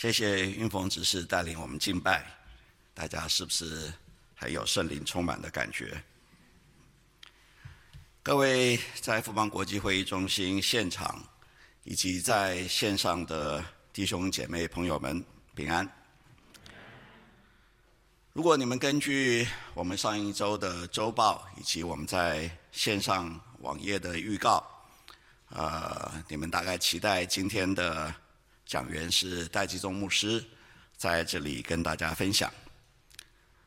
谢谢运峰执事带领我们敬拜，大家是不是还有圣灵充满的感觉？各位在富邦国际会议中心现场以及在线上的弟兄姐妹朋友们，平安。如果你们根据我们上一周的周报以及我们在线上网页的预告，呃，你们大概期待今天的讲员是戴基宗牧师在这里跟大家分享。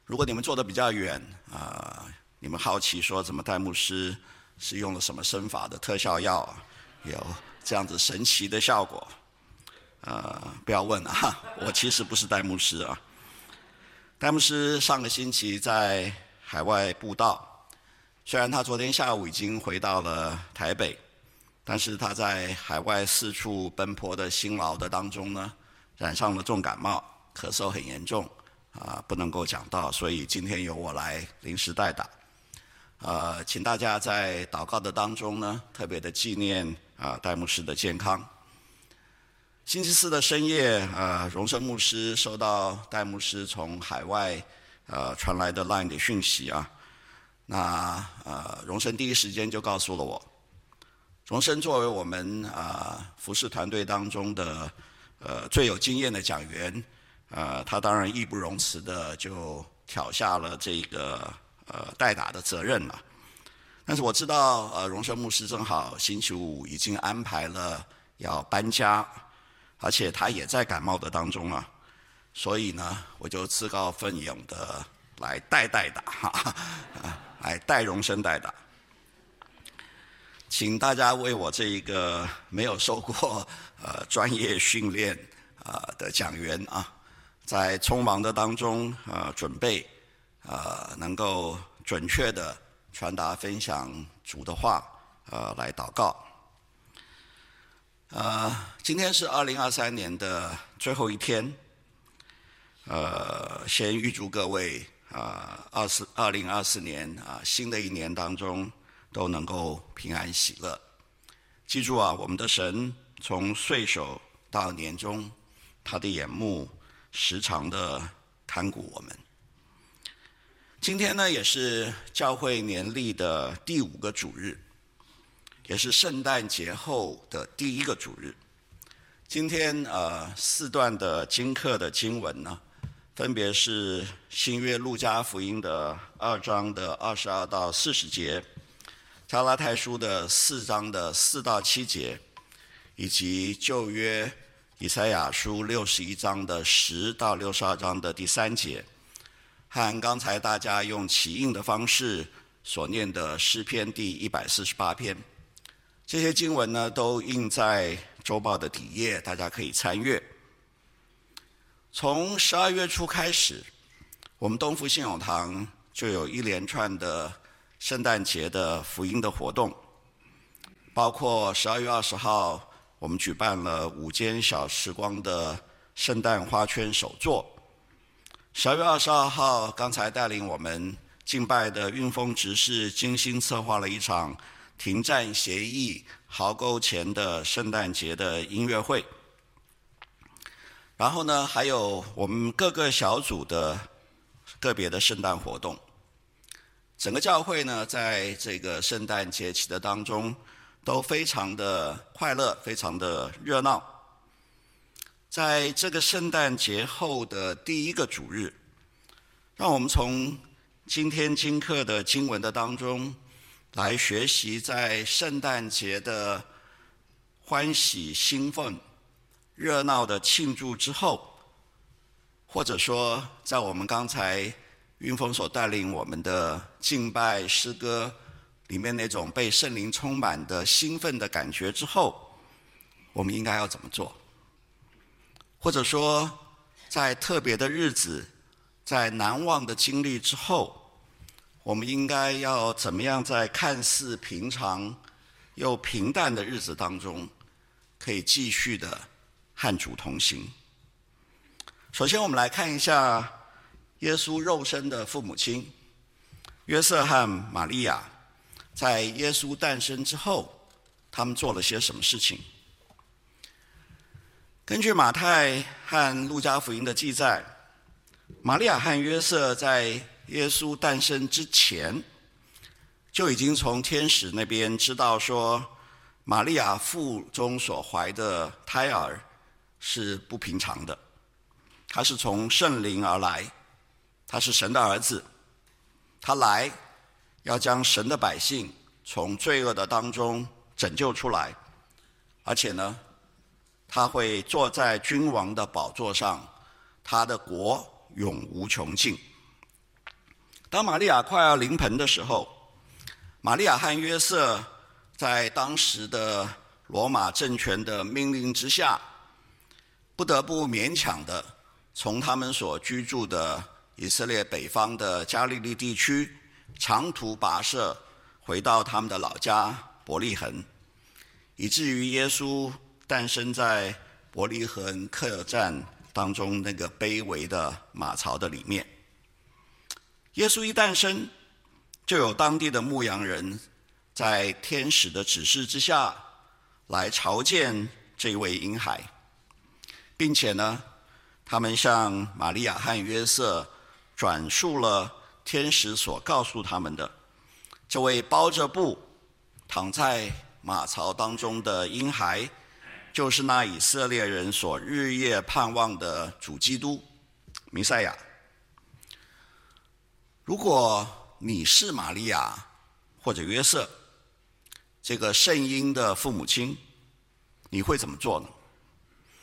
如果你们坐得比较远，啊、你们好奇说怎么戴牧师是用了什么身法的特效药，有这样子神奇的效果？呃，不要问啊，我其实不是戴牧师啊。戴牧师上个星期在海外布道，虽然他昨天下午已经回到了台北。但是他在海外四处奔波的辛劳的当中呢，染上了重感冒，咳嗽很严重，啊，不能够讲道，所以今天由我来临时代打。呃，请大家在祷告的当中呢，特别的纪念啊戴牧师的健康。星期四的深夜，呃，荣生牧师收到戴牧师从海外呃传来的 LINE 的讯息啊，那呃荣生第一时间就告诉了我。荣生作为我们啊、服饰团队当中的呃最有经验的讲员，呃，他当然义不容辞的就挑下了这个呃代打的责任了。但是我知道呃荣生牧师正好星期五已经安排了要搬家，而且他也在感冒的当中啊，所以呢我就自告奋勇的来代代打哈哈，来代荣生代打。请大家为我这一个没有受过呃专业训练啊的讲员啊，在匆忙的当中啊准备啊能够准确的传达分享主的话啊来祷告。啊，今天是二零二三年的最后一天，呃，先预祝各位啊二四二零二四年啊新的一年当中。都能够平安喜乐。记住啊，我们的神从岁首到年终，他的眼目时常的看顾我们。今天呢，也是教会年历的第五个主日，也是圣诞节后的第一个主日。今天呃，四段的经课的经文呢，分别是新约路加福音的二章的二十二到四十节。加拉太书的四章的四到七节，以及旧约以赛亚书六十一章的十到六十二章的第三节，和刚才大家用起印的方式所念的诗篇第一百四十八篇，这些经文呢都印在周报的底页，大家可以参阅。从十二月初开始，我们东福信友堂就有一连串的。圣诞节的福音的活动，包括十二月二十号，我们举办了午间小时光的圣诞花圈手作；十二月二十二号，刚才带领我们敬拜的运峰执事精心策划了一场停战协议壕沟前的圣诞节的音乐会。然后呢，还有我们各个小组的个别的圣诞活动。整个教会呢，在这个圣诞节期的当中，都非常的快乐，非常的热闹。在这个圣诞节后的第一个主日，让我们从今天经课的经文的当中，来学习在圣诞节的欢喜、兴奋、热闹的庆祝之后，或者说，在我们刚才。云峰所带领我们的敬拜诗歌里面那种被圣灵充满的兴奋的感觉之后，我们应该要怎么做？或者说，在特别的日子，在难忘的经历之后，我们应该要怎么样在看似平常又平淡的日子当中，可以继续的和主同行？首先，我们来看一下。耶稣肉身的父母亲约瑟和玛利亚，在耶稣诞生之后，他们做了些什么事情？根据马太和路加福音的记载，玛利亚和约瑟在耶稣诞生之前，就已经从天使那边知道说，玛利亚腹中所怀的胎儿是不平常的，他是从圣灵而来，他是神的儿子，他来要将神的百姓从罪恶的当中拯救出来，而且呢，他会坐在君王的宝座上，他的国永无穷尽。当玛利亚快要临盆的时候，玛利亚和约瑟在当时的罗马政权的命令之下，不得不勉强的从他们所居住的以色列北方的加利利地区长途跋涉，回到他们的老家伯利恒，以至于耶稣诞生在伯利恒客栈当中那个卑微的马槽的里面。耶稣一诞生，就有当地的牧羊人在天使的指示之下来朝见这位婴孩，并且呢，他们向玛利亚和约瑟转述了天使所告诉他们的。这位包着布躺在马槽当中的婴孩，就是那以色列人所日夜盼望的主基督，弥赛亚。如果你是玛利亚或者约瑟，这个圣婴的父母亲，你会怎么做呢？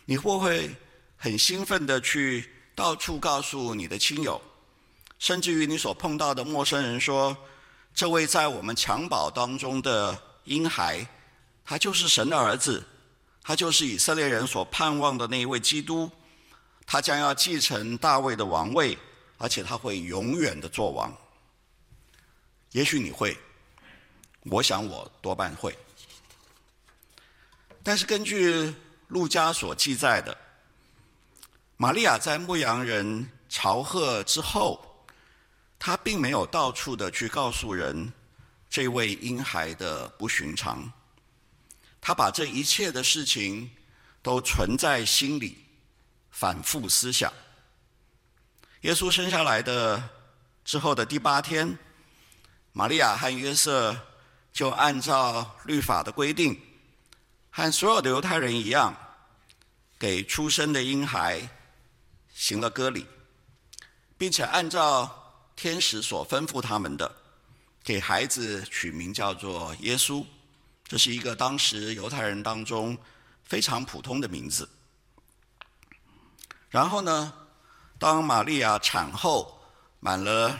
你会不会很兴奋地去到处告诉你的亲友，甚至于你所碰到的陌生人说，这位在我们襁褓当中的婴孩，他就是神的儿子，他就是以色列人所盼望的那一位基督，他将要继承大卫的王位，而且他会永远的做王。也许你会，我想我多半会。但是根据路加所记载的，玛利亚在牧羊人朝贺之后。他并没有到处的去告诉人这位婴孩的不寻常，他把这一切的事情都存在心里，反复思想。耶稣生下来的之后的第八天，玛利亚和约瑟就按照律法的规定，和所有的犹太人一样，给出生的婴孩行了割礼，并且按照。天使所吩咐他们的，给孩子取名叫做耶稣，这是一个当时犹太人当中非常普通的名字。然后呢，当玛利亚产后满了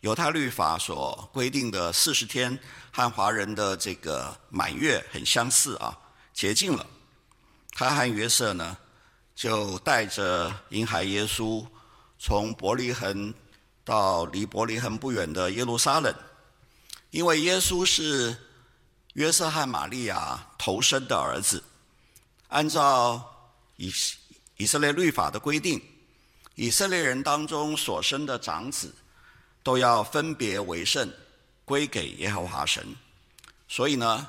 犹太律法所规定的四十天，和华人的这个满月很相似啊，洁净了，他和约瑟呢，就带着婴孩耶稣从伯利恒。到离伯利恒不远的耶路撒冷，因为耶稣是约瑟和玛利亚头生的儿子，按照以以色列律法的规定，以色列人当中所生的长子都要分别为圣，归给耶和华神。所以呢，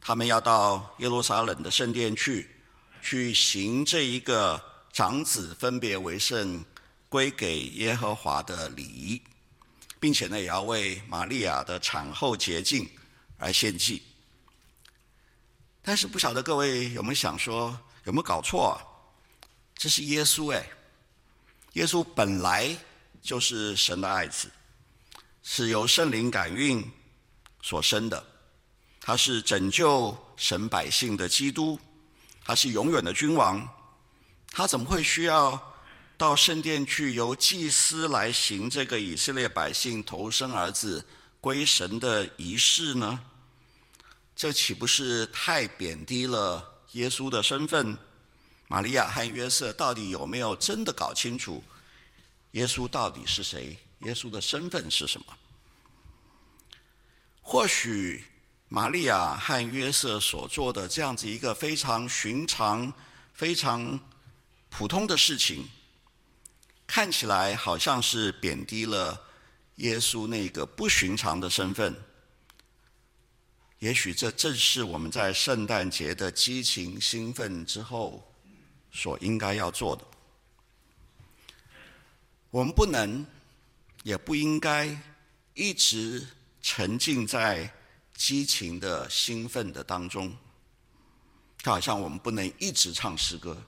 他们要到耶路撒冷的圣殿去，去行这一个长子分别为圣。归给耶和华的礼仪，并且呢，也要为玛利亚的产后洁净而献祭。但是不晓得各位有没有想说，有没有搞错啊？这是耶稣哎，耶稣本来就是神的爱子，是由圣灵感孕所生的，他是拯救神百姓的基督，他是永远的君王，他怎么会需要？到圣殿去，由祭司来行这个以色列百姓头生儿子归神的仪式呢？这岂不是太贬低了耶稣的身份？玛利亚和约瑟到底有没有真的搞清楚耶稣到底是谁？耶稣的身份是什么？或许玛利亚和约瑟所做的这样子一个非常寻常、非常普通的事情。看起来好像是贬低了耶稣那个不寻常的身份。也许这正是我们在圣诞节的激情兴奋之后所应该要做的。我们不能，也不应该一直沉浸在激情的兴奋的当中。就好像我们不能一直唱诗歌，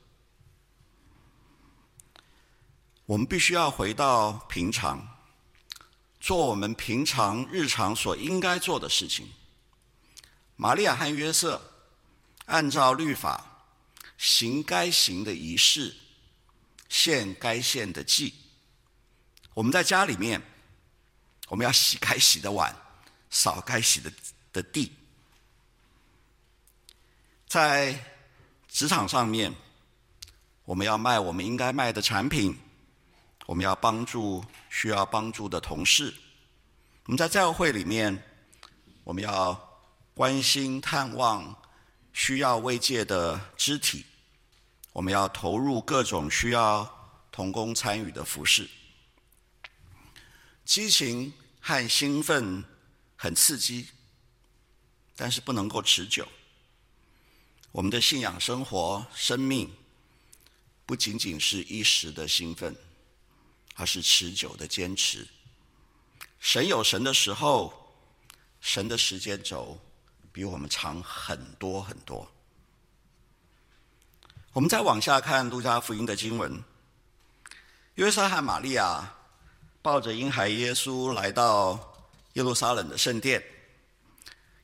我们必须要回到平常，做我们平常日常所应该做的事情。玛利亚和约瑟按照律法行该行的仪式，献该献的祭。我们在家里面，我们要洗该洗的碗，扫该洗的的地。在职场上面，我们要卖我们应该卖的产品，我们要帮助需要帮助的同事。我们在教会里面，我们要关心探望需要慰藉的肢体，我们要投入各种需要同工参与的服事。激情和兴奋很刺激，但是不能够持久。我们的信仰生活、生命，不仅仅是一时的兴奋，而是持久的坚持。神有神的时候，神的时间轴比我们长很多很多。我们再往下看路加福音的经文，约瑟和玛利亚。抱着婴孩耶稣来到耶路撒冷的圣殿，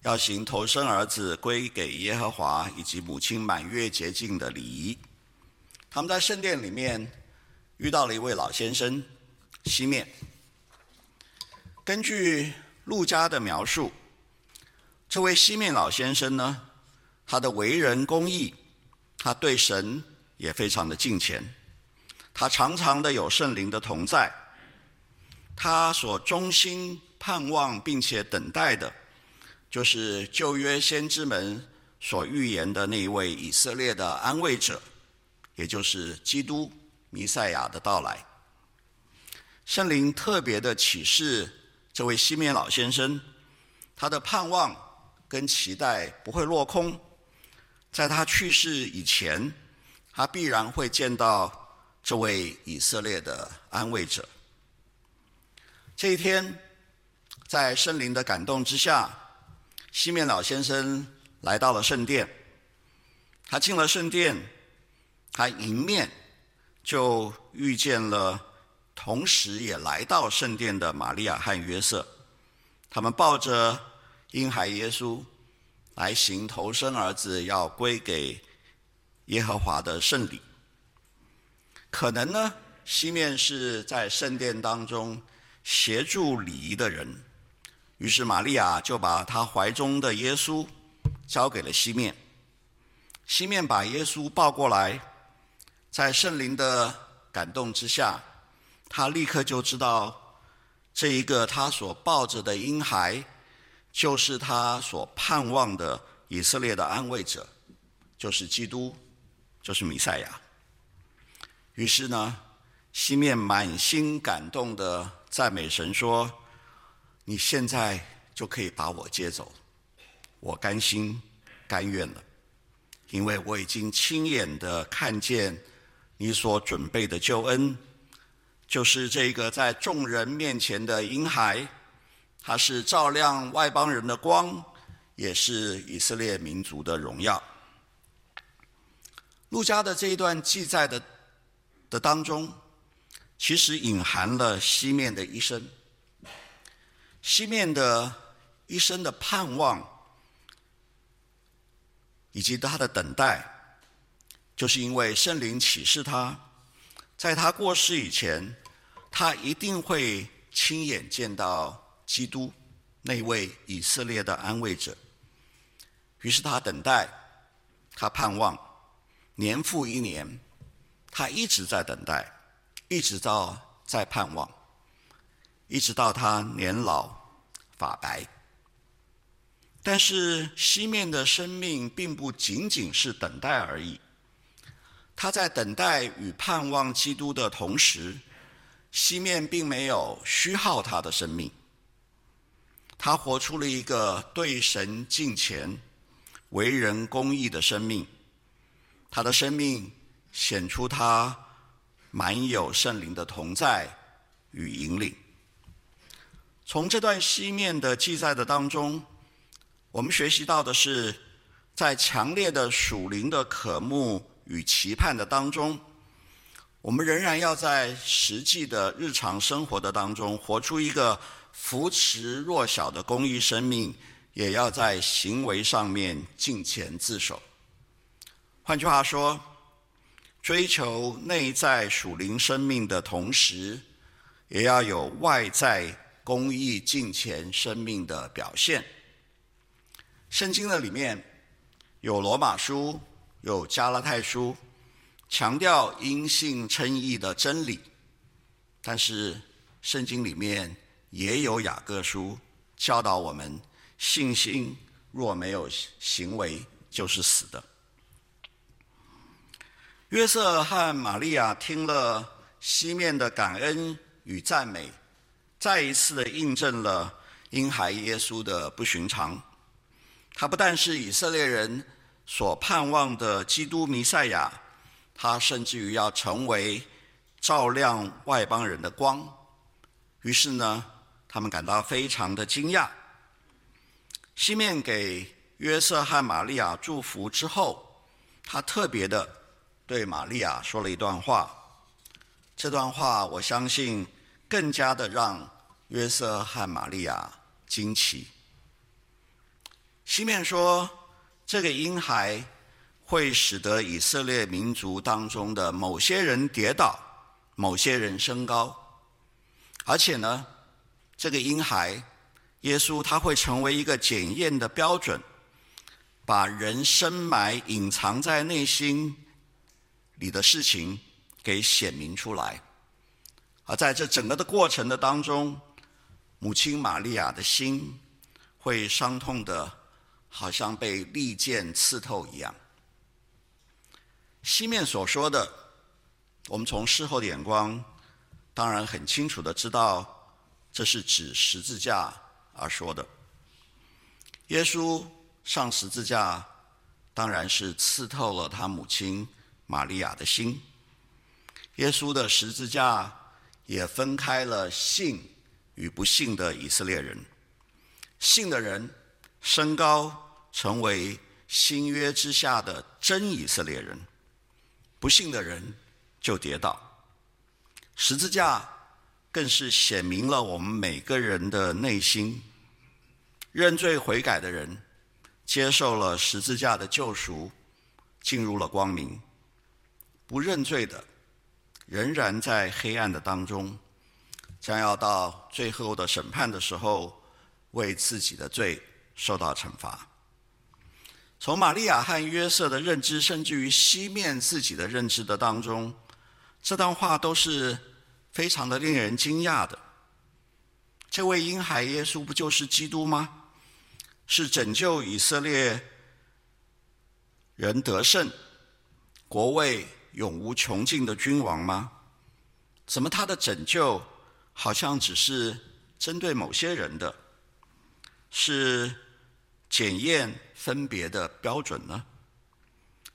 要行头生儿子归给耶和华以及母亲满月洁净的礼仪。他们在圣殿里面遇到了一位老先生西面。根据陆家的描述，这位西面老先生呢，他的为人公义，他对神也非常的敬虔，他常常的有圣灵的同在。他所衷心盼望并且等待的，就是旧约先知们所预言的那一位以色列的安慰者，也就是基督弥赛亚的到来。圣灵特别的启示这位西面老先生，他的盼望跟期待不会落空，在他去世以前，他必然会见到这位以色列的安慰者。这一天，在圣灵的感动之下，西面老先生来到了圣殿。他进了圣殿，他迎面就遇见了同时也来到圣殿的玛利亚和约瑟。他们抱着婴孩耶稣来行头生儿子要归给耶和华的圣礼。可能呢，西面是在圣殿当中。协助礼仪的人，于是玛利亚就把她怀中的耶稣交给了西面。西面把耶稣抱过来，在圣灵的感动之下，他立刻就知道这一个他所抱着的婴孩，就是他所盼望的以色列的安慰者，就是基督，就是弥赛亚。于是呢，西面满心感动的。赞美神说：“你现在就可以把我接走，我甘心甘愿了，因为我已经亲眼的看见你所准备的救恩，就是这个在众人面前的婴孩，他是照亮外邦人的光，也是以色列民族的荣耀。”路加的这一段记载的的当中。其实隐含了西面的一生，西面的一生的盼望，以及他的等待，就是因为圣灵启示他，在他过世以前，他一定会亲眼见到基督那位以色列的安慰者。于是他等待，他盼望，年复一年，他一直在等待。一直到在盼望，一直到他年老发白。但是西面的生命并不仅仅是等待而已，他在等待与盼望基督的同时，西面并没有虚耗他的生命。他活出了一个对神敬虔、为人公义的生命，他的生命显出他满有圣灵的同在与引领。从这段西面的记载的当中，我们学习到的是，在强烈的属灵的渴慕与期盼的当中，我们仍然要在实际的日常生活的当中，活出一个扶持弱小的公益生命，也要在行为上面敬虔自守。换句话说，追求内在属灵生命的同时，也要有外在公益敬虔生命的表现。圣经的里面有罗马书，有加拉太书，强调因信称义的真理，但是圣经里面也有雅各书，教导我们信心若没有行为就是死的。约瑟和玛利亚听了西面的感恩与赞美。再一次的印证了婴孩耶稣的不寻常，他不但是以色列人所盼望的基督弥赛亚，他甚至于要成为照亮外邦人的光。于是呢，他们感到非常的惊讶。西面给约瑟和玛利亚祝福之后，他特别的对玛利亚说了一段话。这段话，我相信。更加的让约瑟和玛利亚惊奇。西面说，这个婴孩会使得以色列民族当中的某些人跌倒，某些人升高，而且呢，这个婴孩耶稣他会成为一个检验的标准，把人深埋隐藏在内心里的事情给显明出来。而在这整个的过程的当中，母亲玛利亚的心会伤痛的，好像被利剑刺透一样。西面所说的，我们从事后的眼光，当然很清楚的知道，这是指十字架而说的。耶稣上十字架，当然是刺透了他母亲玛利亚的心。耶稣的十字架。也分开了信与不信的以色列人。信的人升高，成为新约之下的真以色列人；不信的人就跌倒。十字架更是显明了我们每个人的内心。认罪悔改的人，接受了十字架的救赎，进入了光明；不认罪的，仍然在黑暗的当中，将要到最后的审判的时候，为自己的罪受到惩罚。从玛利亚和约瑟的认知，甚至于西面自己的认知的当中，这段话都是非常的令人惊讶的。这位婴孩耶稣不就是基督吗？是拯救以色列人得胜，国位永无穷尽的君王吗？怎么他的拯救好像只是针对某些人的，是检验分别的标准呢？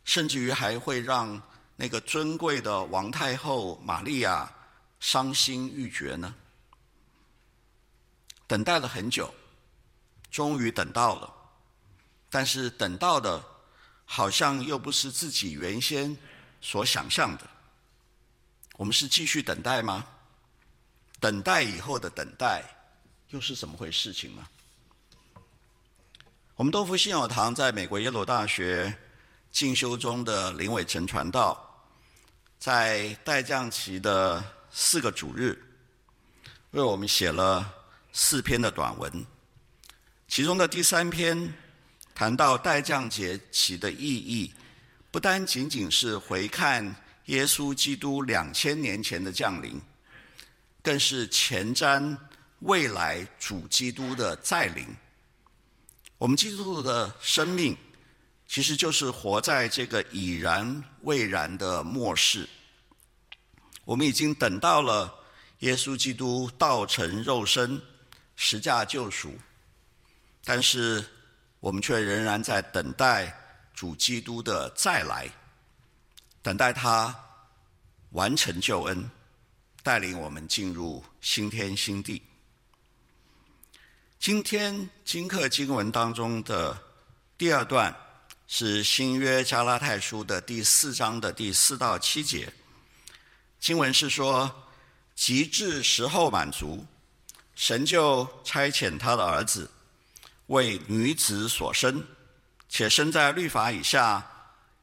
甚至于还会让那个尊贵的王太后玛利亚伤心欲绝呢？等待了很久，终于等到了，但是等到的，好像又不是自己原先所想象的，我们是继续等待吗？等待以后的等待，又是怎么回事情呢？我们东福信友堂在美国耶鲁大学进修中的林伟成传道，在待降期的四个主日，为我们写了四篇的短文，其中的第三篇谈到待降节期的意义。不单仅仅是回看耶稣基督两千年前的降临，更是前瞻未来主基督的再临。我们基督徒的生命，其实就是活在这个已然未然的末世。我们已经等到了耶稣基督道成肉身，十架救赎，但是我们却仍然在等待。主基督的再来，等待他完成救恩，带领我们进入新天新地。今天经课经文当中的第二段是新约加拉太书的第四章的第四到七节。经文是说，及至时候满足，神就差遣他的儿子，为女子所生，且生在律法以下。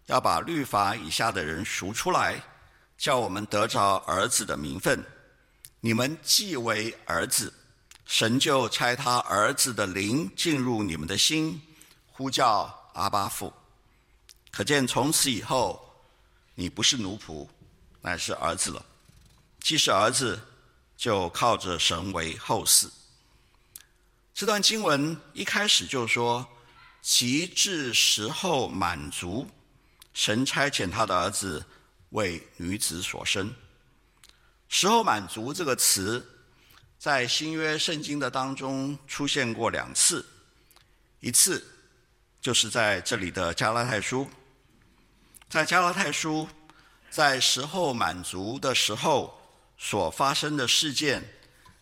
要把律法以下的人赎出来，叫我们得着儿子的名分。你们既为儿子，神就差他儿子的灵进入你们的心，呼叫阿巴父。可见从此以后，你不是奴仆，乃是儿子了。既是儿子，就靠着神为后嗣。这段经文一开始就说：“及至时候满足。”神差遣他的儿子为女子所生，时候满足这个词，在新约圣经的当中出现过两次，一次就是在这里的加拉太书，在加拉太书，在时候满足的时候所发生的事件，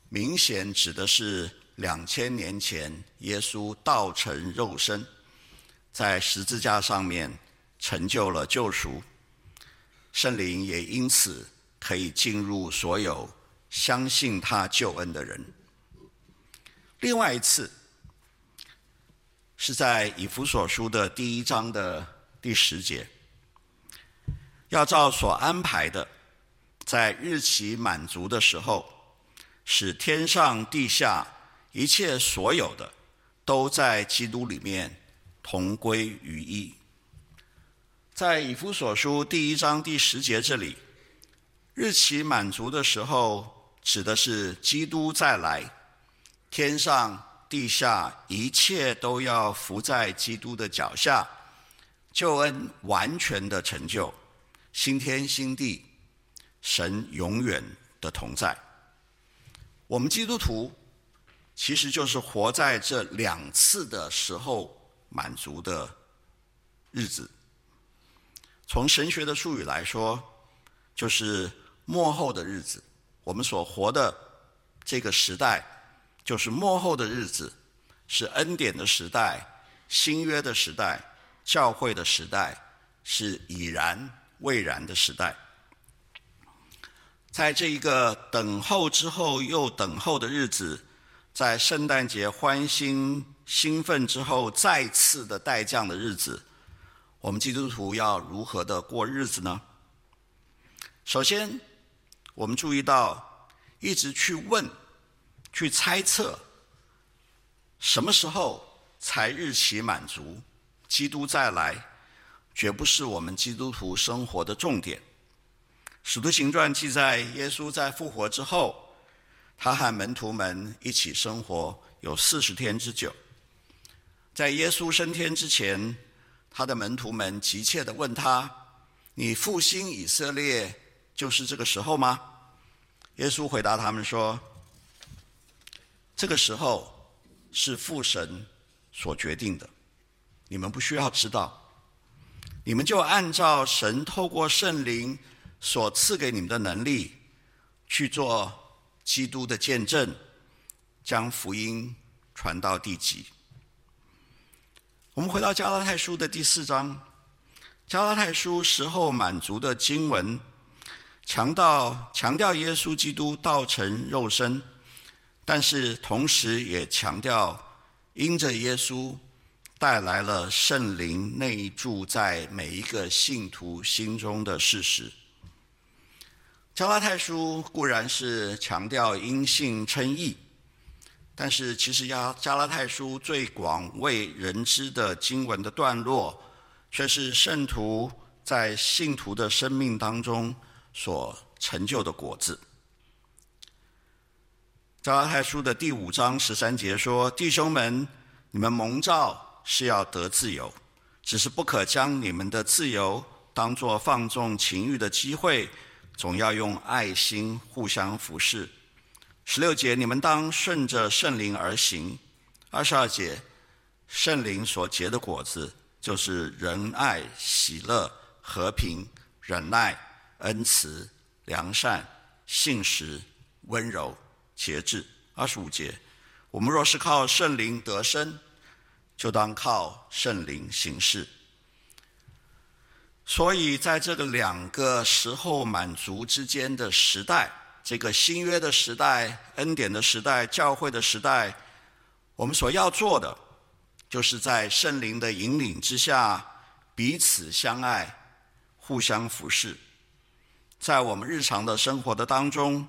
明显指的是两千年前耶稣道成肉身，在十字架上面。成就了救赎，圣灵也因此可以进入所有相信他救恩的人。另外一次是在以弗所书的第一章的第十节，要照所安排的，在日期满足的时候，使天上地下一切所有的，都在基督里面同归于一。在以弗所书第一章第十节这里，日期满足的时候，指的是基督再来，天上地下一切都要伏在基督的脚下，救恩完全的成就，新天新地，神永远的同在。我们基督徒其实就是活在这两次的时候满足的日子。从神学的术语来说，就是末后的日子。我们所活的这个时代，就是末后的日子，是恩典的时代、新约的时代、教会的时代，是已然未然的时代。在这一个等候之后又等候的日子，在圣诞节欢欣兴奋之后再次的待降的日子。我们基督徒要如何的过日子呢？首先，我们注意到，一直去问、去猜测，什么时候才日期满足，基督再来，绝不是我们基督徒生活的重点。使徒行传记载，耶稣在复活之后，他和门徒们一起生活有四十天之久。在耶稣升天之前，他的门徒们急切地问他：“你复兴以色列就是这个时候吗？”耶稣回答他们说：“这个时候是父神所决定的，你们不需要知道，你们就按照神透过圣灵所赐给你们的能力去做基督的见证，将福音传到地极。”我们回到加拉太书的第四章，加拉太书时候满足的经文，强调强调耶稣基督道成肉身，但是同时也强调因着耶稣带来了圣灵内住在每一个信徒心中的事实。加拉太书固然是强调因信称义。但是，其实加加拉太书最广为人知的经文的段落，却是圣徒在信徒的生命当中所成就的果子。加拉太书的第五章十三节说：“弟兄们，你们蒙召是要得自由，只是不可将你们的自由当作放纵情欲的机会，总要用爱心互相服侍。”十六节，你们当顺着圣灵而行。二十二节，圣灵所结的果子，就是仁爱、喜乐、和平、忍耐、恩慈、良善、信实、温柔、节制。二十五节，我们若是靠圣灵得生，就当靠圣灵行事。所以，在这个两个时候满足之间的时代，这个新约的时代、恩典的时代、教会的时代，我们所要做的，就是在圣灵的引领之下，彼此相爱，互相服侍，在我们日常的生活的当中，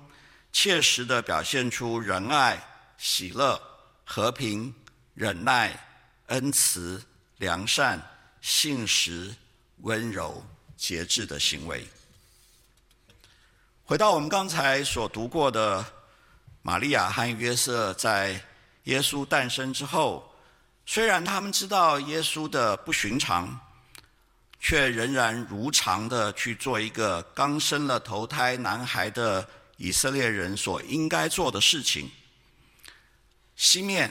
切实的表现出仁爱、喜乐、和平、忍耐、恩慈、良善、信实。温柔节制的行为。回到我们刚才所读过的，玛利亚和约瑟在耶稣诞生之后，虽然他们知道耶稣的不寻常，却仍然如常的去做一个刚生了头胎男孩的以色列人所应该做的事情。西面，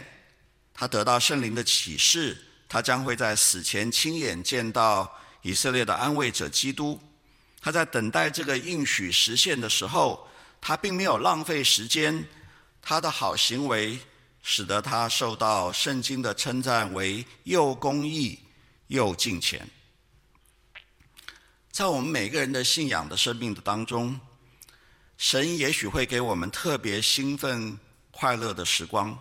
他得到圣灵的启示，他将会在死前亲眼见到。以色列的安慰者基督，他在等待这个应许实现的时候，他并没有浪费时间。他的好行为使得他受到圣经的称赞为又公义又敬虔。在我们每个人的信仰的生命的当中，神也许会给我们特别兴奋快乐的时光，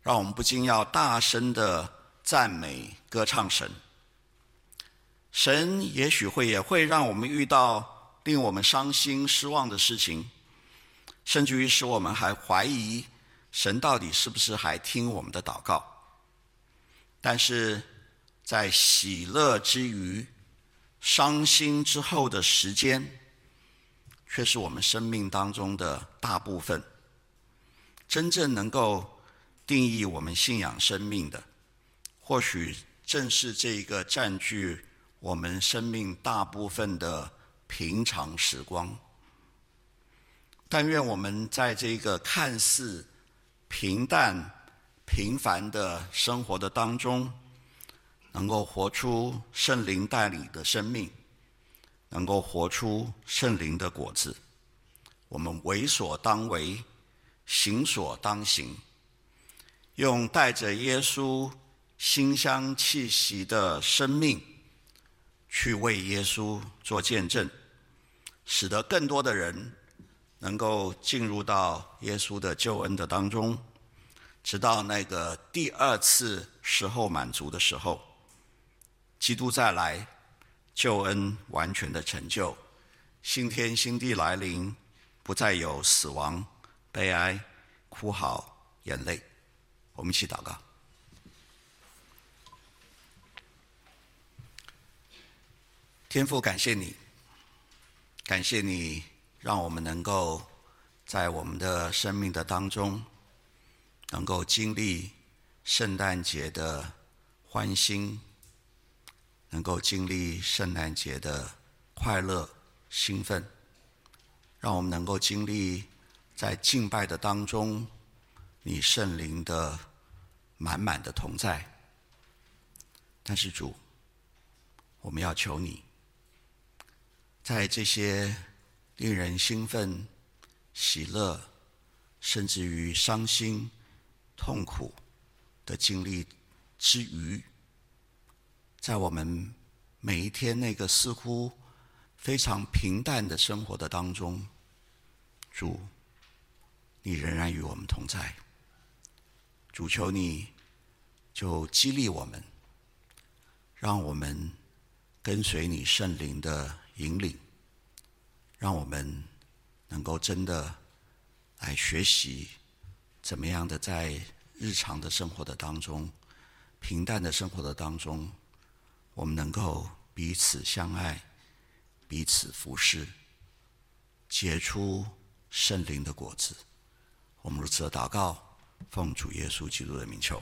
让我们不禁要大声的赞美歌唱神。神也许会也会让我们遇到令我们伤心失望的事情，甚至于使我们还怀疑神到底是不是还听我们的祷告。但是在喜乐之余，伤心之后的时间，却是我们生命当中的大部分。真正能够定义我们信仰生命的，或许正是这一个占据。我们生命大部分的平常时光，但愿我们在这个看似平淡、平凡的生活的当中，能够活出圣灵带领的生命，能够活出圣灵的果子。我们为所当为，行所当行，用带着耶稣馨香气息的生命。去为耶稣做见证，使得更多的人能够进入到耶稣的救恩的当中，直到那个第二次时候满足的时候，基督再来，救恩完全的成就，新天新地来临，不再有死亡、悲哀、哭嚎、眼泪。我们一起祷告。天父，感谢你，感谢你，让我们能够在我们的生命的当中，能够经历圣诞节的欢欣，能够经历圣诞节的快乐、兴奋，让我们能够经历在敬拜的当中，你圣灵的满满的同在。但是主，我们要求你。在这些令人兴奋、喜乐，甚至于伤心、痛苦的经历之余，在我们每一天那个似乎非常平淡的生活的当中，主，你仍然与我们同在。主求你，就激励我们，让我们跟随你圣灵的。引领，让我们能够真的来学习，怎么样的在日常的生活的当中，平淡的生活的当中，我们能够彼此相爱，彼此服侍，结出圣灵的果子。我们如此的祷告，奉主耶稣基督的名求。